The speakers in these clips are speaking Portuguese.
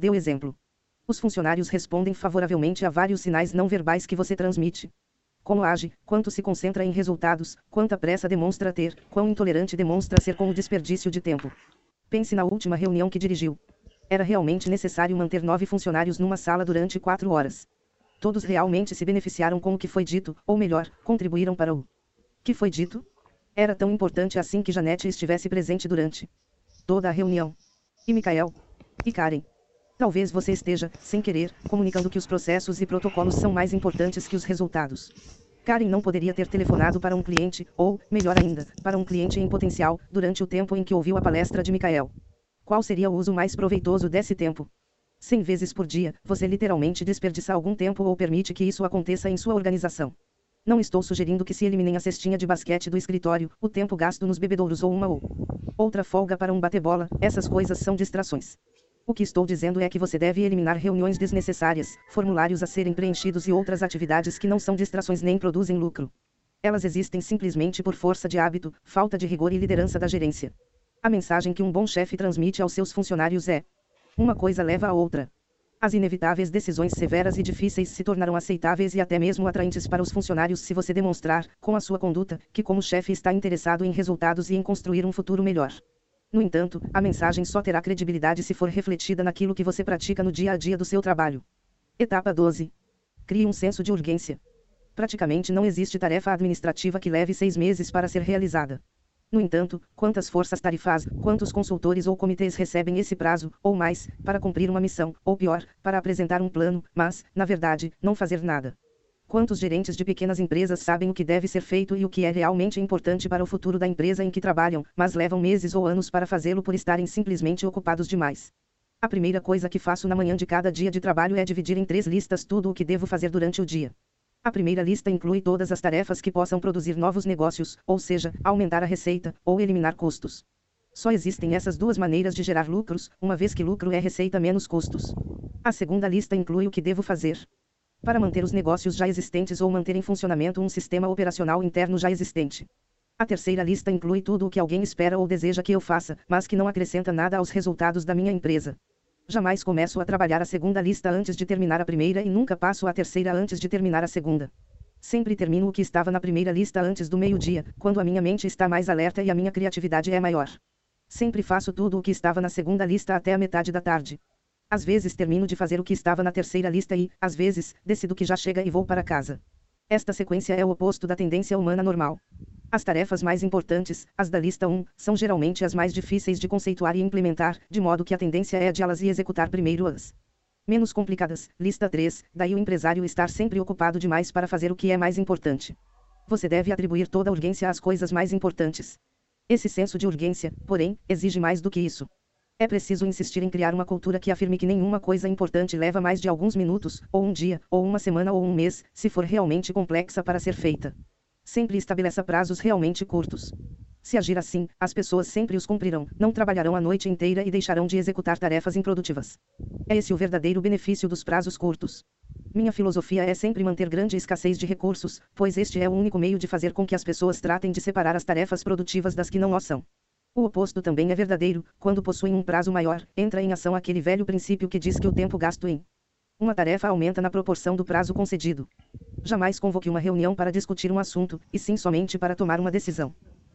Deu exemplo. Os funcionários respondem favoravelmente a vários sinais não verbais que você transmite. Como age, quanto se concentra em resultados, quanta pressa demonstra ter, quão intolerante demonstra ser com o desperdício de tempo. Pense na última reunião que dirigiu. Era realmente necessário manter nove funcionários numa sala durante quatro horas. Todos realmente se beneficiaram com o que foi dito, ou melhor, contribuíram para o que foi dito? Era tão importante assim que Janete estivesse presente durante toda a reunião. E Michael? E Karen? Talvez você esteja, sem querer, comunicando que os processos e protocolos são mais importantes que os resultados. Karen não poderia ter telefonado para um cliente, ou, melhor ainda, para um cliente em potencial, durante o tempo em que ouviu a palestra de Michael. Qual seria o uso mais proveitoso desse tempo? Cem vezes por dia, você literalmente desperdiça algum tempo ou permite que isso aconteça em sua organização. Não estou sugerindo que se eliminem a cestinha de basquete do escritório, o tempo gasto nos bebedouros ou uma ou outra folga para um bate-bola, essas coisas são distrações. O que estou dizendo é que você deve eliminar reuniões desnecessárias, formulários a serem preenchidos e outras atividades que não são distrações nem produzem lucro. Elas existem simplesmente por força de hábito, falta de rigor e liderança da gerência. A mensagem que um bom chefe transmite aos seus funcionários é: uma coisa leva a outra. As inevitáveis decisões severas e difíceis se tornarão aceitáveis e até mesmo atraentes para os funcionários se você demonstrar, com a sua conduta, que como chefe está interessado em resultados e em construir um futuro melhor. No entanto, a mensagem só terá credibilidade se for refletida naquilo que você pratica no dia a dia do seu trabalho. Etapa 12. Crie um senso de urgência. Praticamente não existe tarefa administrativa que leve seis meses para ser realizada. No entanto, quantas forças tarifas, quantos consultores ou comitês recebem esse prazo, ou mais, para cumprir uma missão, ou pior, para apresentar um plano, mas, na verdade, não fazer nada? Quantos gerentes de pequenas empresas sabem o que deve ser feito e o que é realmente importante para o futuro da empresa em que trabalham, mas levam meses ou anos para fazê-lo por estarem simplesmente ocupados demais? A primeira coisa que faço na manhã de cada dia de trabalho é dividir em três listas tudo o que devo fazer durante o dia. A primeira lista inclui todas as tarefas que possam produzir novos negócios, ou seja, aumentar a receita, ou eliminar custos. Só existem essas duas maneiras de gerar lucros, uma vez que lucro é receita menos custos. A segunda lista inclui o que devo fazer. Para manter os negócios já existentes ou manter em funcionamento um sistema operacional interno já existente. A terceira lista inclui tudo o que alguém espera ou deseja que eu faça, mas que não acrescenta nada aos resultados da minha empresa. Jamais começo a trabalhar a segunda lista antes de terminar a primeira e nunca passo a terceira antes de terminar a segunda. Sempre termino o que estava na primeira lista antes do meio-dia, quando a minha mente está mais alerta e a minha criatividade é maior. Sempre faço tudo o que estava na segunda lista até a metade da tarde. Às vezes termino de fazer o que estava na terceira lista e, às vezes, decido que já chega e vou para casa. Esta sequência é o oposto da tendência humana normal. As tarefas mais importantes, as da lista 1, são geralmente as mais difíceis de conceituar e implementar, de modo que a tendência é de elas e executar primeiro as menos complicadas. Lista 3, daí o empresário estar sempre ocupado demais para fazer o que é mais importante. Você deve atribuir toda a urgência às coisas mais importantes. Esse senso de urgência, porém, exige mais do que isso. É preciso insistir em criar uma cultura que afirme que nenhuma coisa importante leva mais de alguns minutos, ou um dia, ou uma semana ou um mês, se for realmente complexa para ser feita. Sempre estabeleça prazos realmente curtos. Se agir assim, as pessoas sempre os cumprirão, não trabalharão a noite inteira e deixarão de executar tarefas improdutivas. É esse o verdadeiro benefício dos prazos curtos. Minha filosofia é sempre manter grande escassez de recursos, pois este é o único meio de fazer com que as pessoas tratem de separar as tarefas produtivas das que não o são. O oposto também é verdadeiro, quando possuem um prazo maior, entra em ação aquele velho princípio que diz que o tempo gasto em uma tarefa aumenta na proporção do prazo concedido. Jamais convoque uma reunião para discutir um assunto, e sim somente para tomar uma decisão.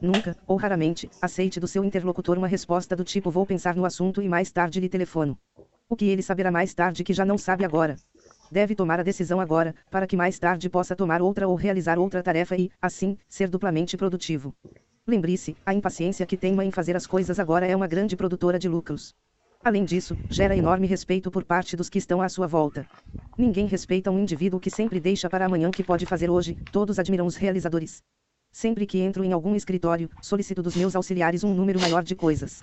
Nunca, ou raramente, aceite do seu interlocutor uma resposta do tipo vou pensar no assunto e mais tarde lhe telefono. O que ele saberá mais tarde que já não sabe agora. Deve tomar a decisão agora, para que mais tarde possa tomar outra ou realizar outra tarefa e, assim, ser duplamente produtivo. Lembre-se, a impaciência que teima em fazer as coisas agora é uma grande produtora de lucros. Além disso, gera enorme respeito por parte dos que estão à sua volta. Ninguém respeita um indivíduo que sempre deixa para amanhã o que pode fazer hoje, todos admiram os realizadores. Sempre que entro em algum escritório, solicito dos meus auxiliares um número maior de coisas.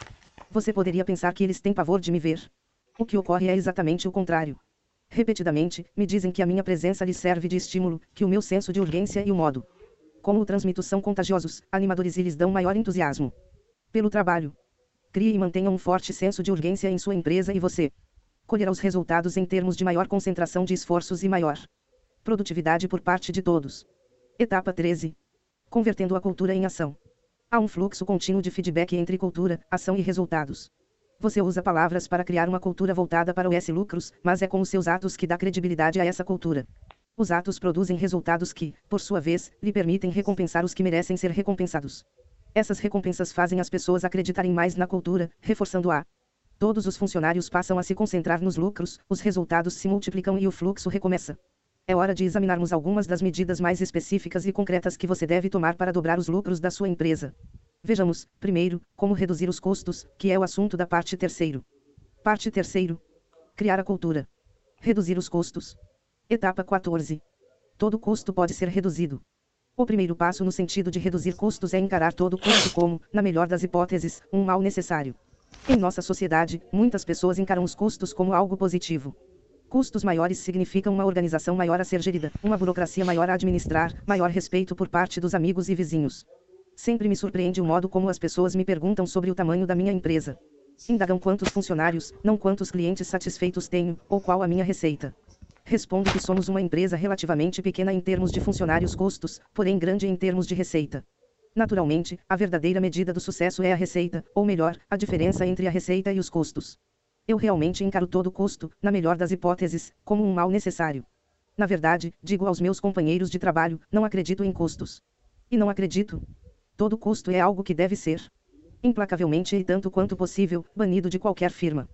Você poderia pensar que eles têm pavor de me ver. O que ocorre é exatamente o contrário. Repetidamente, me dizem que a minha presença lhes serve de estímulo, que o meu senso de urgência e o modo como o transmito são contagiosos, animadores e lhes dão maior entusiasmo. Pelo trabalho, Crie e mantenha um forte senso de urgência em sua empresa e você colherá os resultados em termos de maior concentração de esforços e maior produtividade por parte de todos. Etapa 13. Convertendo a cultura em ação. Há um fluxo contínuo de feedback entre cultura, ação e resultados. Você usa palavras para criar uma cultura voltada para o S lucros, mas é com os seus atos que dá credibilidade a essa cultura. Os atos produzem resultados que, por sua vez, lhe permitem recompensar os que merecem ser recompensados. Essas recompensas fazem as pessoas acreditarem mais na cultura, reforçando-a. Todos os funcionários passam a se concentrar nos lucros, os resultados se multiplicam e o fluxo recomeça. É hora de examinarmos algumas das medidas mais específicas e concretas que você deve tomar para dobrar os lucros da sua empresa. Vejamos, primeiro, como reduzir os custos, que é o assunto da parte terceiro. Parte terceiro. Criar a cultura. Reduzir os custos. Etapa 14. Todo custo pode ser reduzido. O primeiro passo no sentido de reduzir custos é encarar todo custo como, na melhor das hipóteses, um mal necessário. Em nossa sociedade, muitas pessoas encaram os custos como algo positivo. Custos maiores significam uma organização maior a ser gerida, uma burocracia maior a administrar, maior respeito por parte dos amigos e vizinhos. Sempre me surpreende o modo como as pessoas me perguntam sobre o tamanho da minha empresa. Indagam quantos funcionários, não quantos clientes satisfeitos tenho, ou qual a minha receita. Respondo que somos uma empresa relativamente pequena em termos de funcionários custos, porém grande em termos de receita. Naturalmente, a verdadeira medida do sucesso é a receita, ou melhor, a diferença entre a receita e os custos. Eu realmente encaro todo custo, na melhor das hipóteses, como um mal necessário. Na verdade, digo aos meus companheiros de trabalho, não acredito em custos. E não acredito. Todo custo é algo que deve ser, implacavelmente e tanto quanto possível, banido de qualquer firma.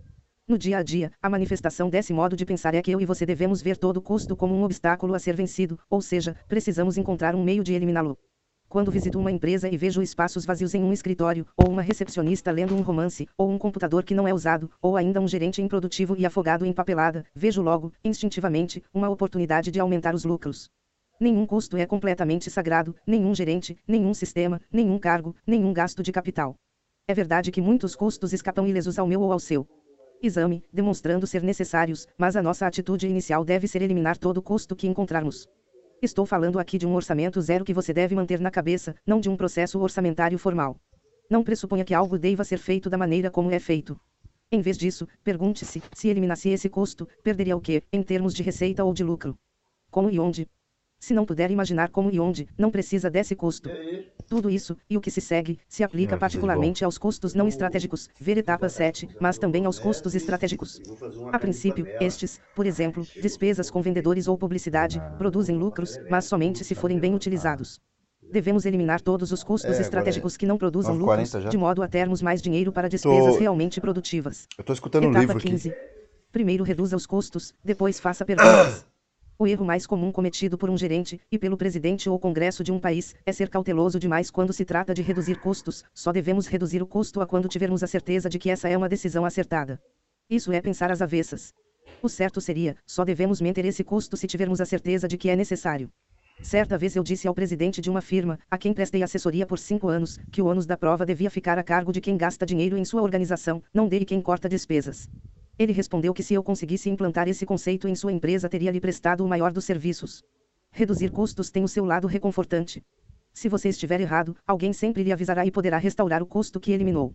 No dia a dia, a manifestação desse modo de pensar é que eu e você devemos ver todo custo como um obstáculo a ser vencido, ou seja, precisamos encontrar um meio de eliminá-lo. Quando visito uma empresa e vejo espaços vazios em um escritório, ou uma recepcionista lendo um romance, ou um computador que não é usado, ou ainda um gerente improdutivo e afogado em papelada, vejo logo, instintivamente, uma oportunidade de aumentar os lucros. Nenhum custo é completamente sagrado, nenhum gerente, nenhum sistema, nenhum cargo, nenhum gasto de capital. É verdade que muitos custos escapam ilesos ao meu ou ao seu exame, demonstrando ser necessários, mas a nossa atitude inicial deve ser eliminar todo custo que encontrarmos. Estou falando aqui de um orçamento zero que você deve manter na cabeça, não de um processo orçamentário formal. Não pressuponha que algo deva ser feito da maneira como é feito. Em vez disso, pergunte-se: se eliminasse esse custo, perderia o que, em termos de receita ou de lucro? Como e onde? Se não puder imaginar como e onde, não precisa desse custo. Tudo isso, e o que se segue, se aplica particularmente aos custos não estratégicos, ver etapa 7, mas também aos custos estratégicos. A princípio, estes, por exemplo, despesas com vendedores ou publicidade, produzem lucros, mas somente se forem bem utilizados. Devemos eliminar todos os custos é, estratégicos que não produzam lucros, de modo a termos mais dinheiro para despesas tô... realmente produtivas. Eu estou escutando etapa um livro 15. Aqui. Primeiro reduza os custos, depois faça perguntas. O erro mais comum cometido por um gerente, e pelo presidente ou congresso de um país, é ser cauteloso demais quando se trata de reduzir custos, só devemos reduzir o custo a quando tivermos a certeza de que essa é uma decisão acertada. Isso é pensar às avessas. O certo seria, só devemos manter esse custo se tivermos a certeza de que é necessário. Certa vez eu disse ao presidente de uma firma, a quem prestei assessoria por cinco anos, que o ônus da prova devia ficar a cargo de quem gasta dinheiro em sua organização, não dele quem corta despesas. Ele respondeu que se eu conseguisse implantar esse conceito em sua empresa teria lhe prestado o maior dos serviços. Reduzir custos tem o seu lado reconfortante. Se você estiver errado, alguém sempre lhe avisará e poderá restaurar o custo que eliminou.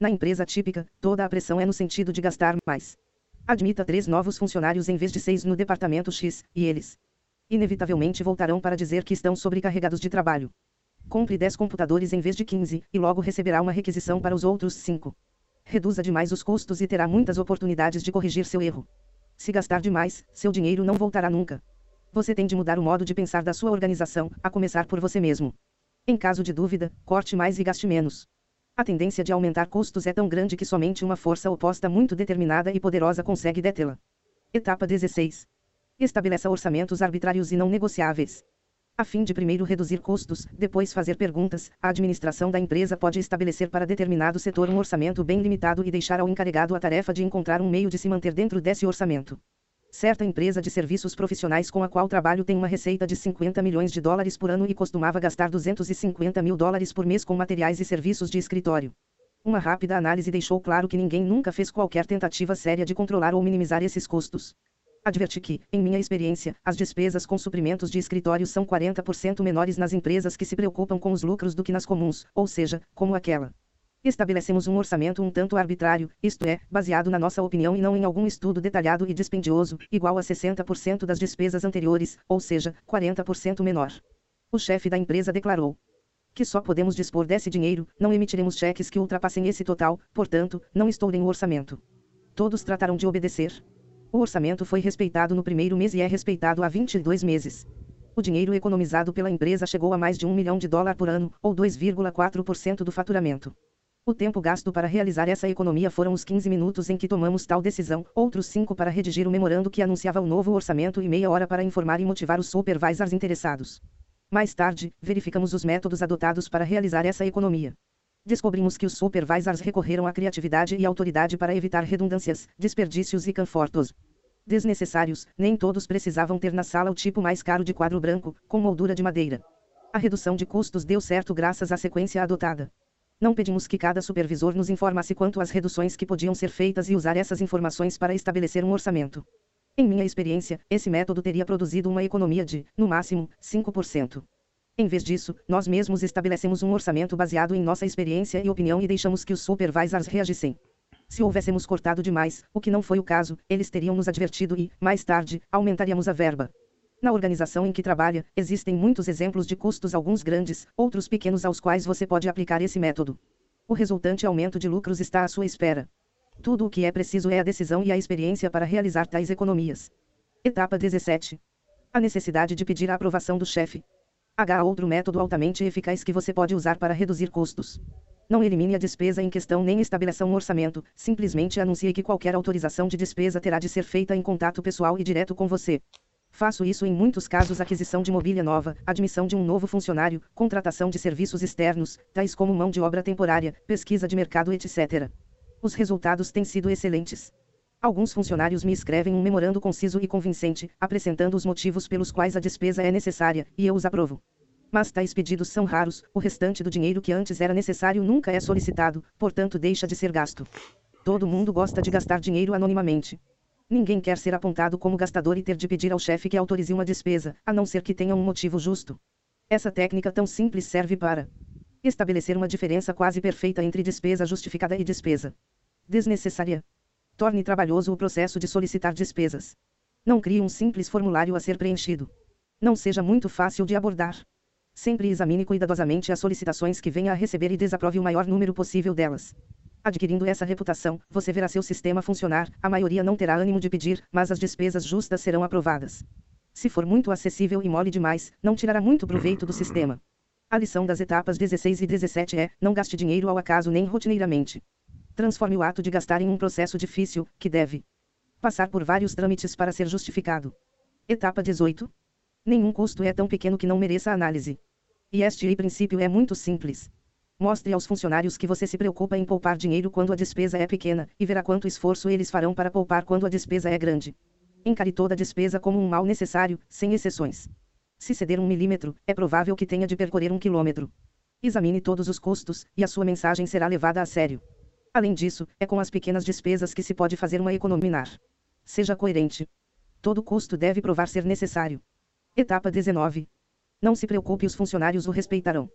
Na empresa típica, toda a pressão é no sentido de gastar mais. Admita três novos funcionários em vez de seis no departamento X, e eles inevitavelmente voltarão para dizer que estão sobrecarregados de trabalho. Compre 10 computadores em vez de 15, e logo receberá uma requisição para os outros 5. Reduza demais os custos e terá muitas oportunidades de corrigir seu erro. Se gastar demais, seu dinheiro não voltará nunca. Você tem de mudar o modo de pensar da sua organização, a começar por você mesmo. Em caso de dúvida, corte mais e gaste menos. A tendência de aumentar custos é tão grande que somente uma força oposta muito determinada e poderosa consegue detê-la. Etapa 16. Estabeleça orçamentos arbitrários e não negociáveis. A fim de primeiro reduzir custos, depois fazer perguntas, a administração da empresa pode estabelecer para determinado setor um orçamento bem limitado e deixar ao encarregado a tarefa de encontrar um meio de se manter dentro desse orçamento. Certa empresa de serviços profissionais com a qual trabalho tem uma receita de 50 milhões de dólares por ano e costumava gastar 250 mil dólares por mês com materiais e serviços de escritório. Uma rápida análise deixou claro que ninguém nunca fez qualquer tentativa séria de controlar ou minimizar esses custos. Adverti que, em minha experiência, as despesas com suprimentos de escritório são 40% menores nas empresas que se preocupam com os lucros do que nas comuns, ou seja, como aquela. Estabelecemos um orçamento um tanto arbitrário, isto é, baseado na nossa opinião e não em algum estudo detalhado e dispendioso, igual a 60% das despesas anteriores, ou seja, 40% menor. O chefe da empresa declarou: Que só podemos dispor desse dinheiro, não emitiremos cheques que ultrapassem esse total, portanto, não estourem o orçamento. Todos trataram de obedecer. O orçamento foi respeitado no primeiro mês e é respeitado há 22 meses. O dinheiro economizado pela empresa chegou a mais de um milhão de dólares por ano, ou 2,4% do faturamento. O tempo gasto para realizar essa economia foram os 15 minutos em que tomamos tal decisão, outros 5 para redigir o memorando que anunciava o novo orçamento e meia hora para informar e motivar os supervisors interessados. Mais tarde, verificamos os métodos adotados para realizar essa economia. Descobrimos que os supervisors recorreram à criatividade e autoridade para evitar redundâncias, desperdícios e confortos desnecessários, nem todos precisavam ter na sala o tipo mais caro de quadro branco, com moldura de madeira. A redução de custos deu certo graças à sequência adotada. Não pedimos que cada supervisor nos informasse quanto às reduções que podiam ser feitas e usar essas informações para estabelecer um orçamento. Em minha experiência, esse método teria produzido uma economia de, no máximo, 5%. Em vez disso, nós mesmos estabelecemos um orçamento baseado em nossa experiência e opinião e deixamos que os supervisors reagissem. Se houvéssemos cortado demais, o que não foi o caso, eles teriam nos advertido e, mais tarde, aumentaríamos a verba. Na organização em que trabalha, existem muitos exemplos de custos, alguns grandes, outros pequenos, aos quais você pode aplicar esse método. O resultante aumento de lucros está à sua espera. Tudo o que é preciso é a decisão e a experiência para realizar tais economias. Etapa 17. A necessidade de pedir a aprovação do chefe. H. Outro método altamente eficaz que você pode usar para reduzir custos. Não elimine a despesa em questão nem estabeleça um orçamento, simplesmente anuncie que qualquer autorização de despesa terá de ser feita em contato pessoal e direto com você. Faço isso em muitos casos aquisição de mobília nova, admissão de um novo funcionário, contratação de serviços externos, tais como mão de obra temporária, pesquisa de mercado etc. Os resultados têm sido excelentes. Alguns funcionários me escrevem um memorando conciso e convincente, apresentando os motivos pelos quais a despesa é necessária, e eu os aprovo. Mas tais pedidos são raros, o restante do dinheiro que antes era necessário nunca é solicitado, portanto deixa de ser gasto. Todo mundo gosta de gastar dinheiro anonimamente. Ninguém quer ser apontado como gastador e ter de pedir ao chefe que autorize uma despesa, a não ser que tenha um motivo justo. Essa técnica tão simples serve para estabelecer uma diferença quase perfeita entre despesa justificada e despesa desnecessária. Torne trabalhoso o processo de solicitar despesas. Não crie um simples formulário a ser preenchido. Não seja muito fácil de abordar. Sempre examine cuidadosamente as solicitações que venha a receber e desaprove o maior número possível delas. Adquirindo essa reputação, você verá seu sistema funcionar, a maioria não terá ânimo de pedir, mas as despesas justas serão aprovadas. Se for muito acessível e mole demais, não tirará muito proveito do sistema. A lição das etapas 16 e 17 é: não gaste dinheiro ao acaso nem rotineiramente. Transforme o ato de gastar em um processo difícil, que deve passar por vários trâmites para ser justificado. Etapa 18. Nenhum custo é tão pequeno que não mereça análise. E este princípio é muito simples. Mostre aos funcionários que você se preocupa em poupar dinheiro quando a despesa é pequena, e verá quanto esforço eles farão para poupar quando a despesa é grande. Encare toda a despesa como um mal necessário, sem exceções. Se ceder um milímetro, é provável que tenha de percorrer um quilômetro. Examine todos os custos, e a sua mensagem será levada a sério. Além disso, é com as pequenas despesas que se pode fazer uma economia. Seja coerente. Todo custo deve provar ser necessário. Etapa 19. Não se preocupe, os funcionários o respeitarão.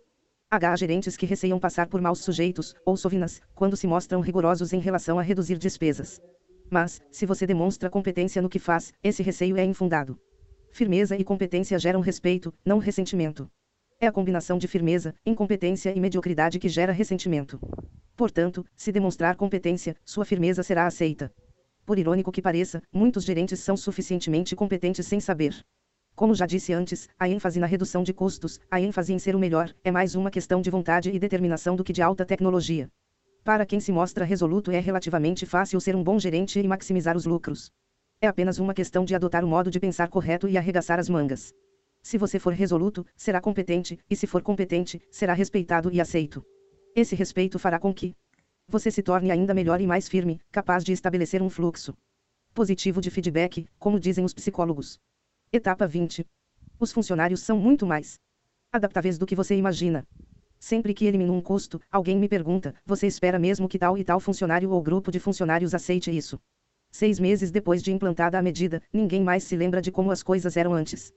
H. Gerentes que receiam passar por maus sujeitos, ou sovinas, quando se mostram rigorosos em relação a reduzir despesas. Mas, se você demonstra competência no que faz, esse receio é infundado. Firmeza e competência geram respeito, não ressentimento. É a combinação de firmeza, incompetência e mediocridade que gera ressentimento. Portanto, se demonstrar competência, sua firmeza será aceita. Por irônico que pareça, muitos gerentes são suficientemente competentes sem saber. Como já disse antes, a ênfase na redução de custos, a ênfase em ser o melhor, é mais uma questão de vontade e determinação do que de alta tecnologia. Para quem se mostra resoluto, é relativamente fácil ser um bom gerente e maximizar os lucros. É apenas uma questão de adotar o modo de pensar correto e arregaçar as mangas. Se você for resoluto, será competente, e se for competente, será respeitado e aceito. Esse respeito fará com que você se torne ainda melhor e mais firme, capaz de estabelecer um fluxo positivo de feedback, como dizem os psicólogos. Etapa 20. Os funcionários são muito mais adaptáveis do que você imagina. Sempre que elimino um custo, alguém me pergunta: você espera mesmo que tal e tal funcionário ou grupo de funcionários aceite isso? Seis meses depois de implantada a medida, ninguém mais se lembra de como as coisas eram antes.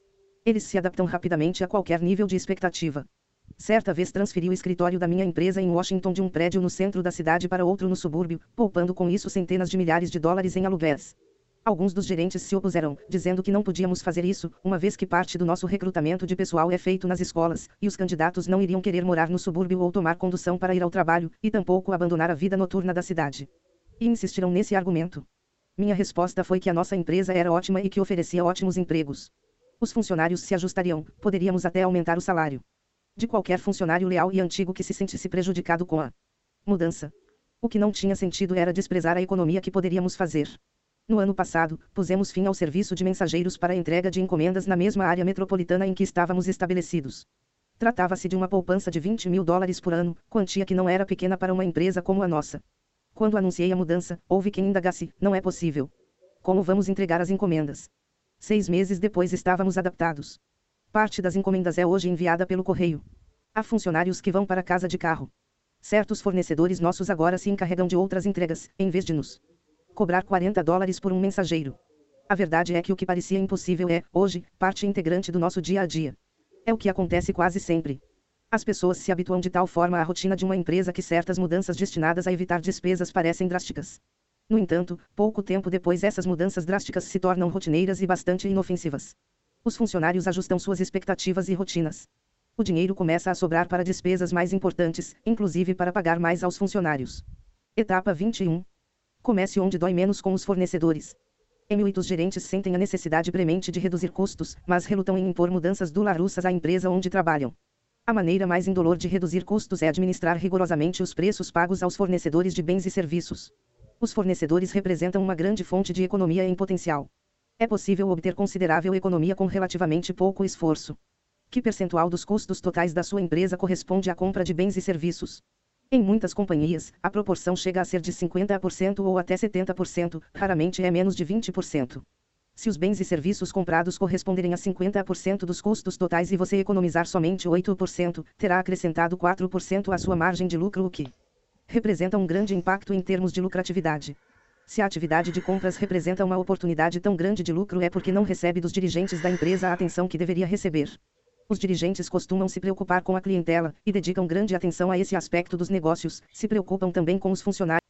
Eles se adaptam rapidamente a qualquer nível de expectativa. Certa vez transferi o escritório da minha empresa em Washington de um prédio no centro da cidade para outro no subúrbio, poupando com isso centenas de milhares de dólares em aluguéis. Alguns dos gerentes se opuseram, dizendo que não podíamos fazer isso, uma vez que parte do nosso recrutamento de pessoal é feito nas escolas, e os candidatos não iriam querer morar no subúrbio ou tomar condução para ir ao trabalho, e tampouco abandonar a vida noturna da cidade. E insistiram nesse argumento. Minha resposta foi que a nossa empresa era ótima e que oferecia ótimos empregos. Os funcionários se ajustariam, poderíamos até aumentar o salário. De qualquer funcionário leal e antigo que se sentisse prejudicado com a mudança. O que não tinha sentido era desprezar a economia que poderíamos fazer. No ano passado, pusemos fim ao serviço de mensageiros para a entrega de encomendas na mesma área metropolitana em que estávamos estabelecidos. Tratava-se de uma poupança de 20 mil dólares por ano, quantia que não era pequena para uma empresa como a nossa. Quando anunciei a mudança, houve quem indagasse: não é possível. Como vamos entregar as encomendas? Seis meses depois estávamos adaptados. Parte das encomendas é hoje enviada pelo correio. Há funcionários que vão para casa de carro. Certos fornecedores nossos agora se encarregam de outras entregas, em vez de nos cobrar 40 dólares por um mensageiro. A verdade é que o que parecia impossível é, hoje, parte integrante do nosso dia a dia. É o que acontece quase sempre. As pessoas se habituam de tal forma à rotina de uma empresa que certas mudanças destinadas a evitar despesas parecem drásticas. No entanto, pouco tempo depois essas mudanças drásticas se tornam rotineiras e bastante inofensivas. Os funcionários ajustam suas expectativas e rotinas. O dinheiro começa a sobrar para despesas mais importantes, inclusive para pagar mais aos funcionários. Etapa 21 Comece onde dói menos com os fornecedores. Em os gerentes sentem a necessidade premente de reduzir custos, mas relutam em impor mudanças dolarussas à empresa onde trabalham. A maneira mais indolor de reduzir custos é administrar rigorosamente os preços pagos aos fornecedores de bens e serviços. Os fornecedores representam uma grande fonte de economia em potencial. É possível obter considerável economia com relativamente pouco esforço. Que percentual dos custos totais da sua empresa corresponde à compra de bens e serviços? Em muitas companhias, a proporção chega a ser de 50% ou até 70%, raramente é menos de 20%. Se os bens e serviços comprados corresponderem a 50% dos custos totais e você economizar somente 8%, terá acrescentado 4% à sua margem de lucro, o que representa um grande impacto em termos de lucratividade. Se a atividade de compras representa uma oportunidade tão grande de lucro é porque não recebe dos dirigentes da empresa a atenção que deveria receber. Os dirigentes costumam se preocupar com a clientela, e dedicam grande atenção a esse aspecto dos negócios, se preocupam também com os funcionários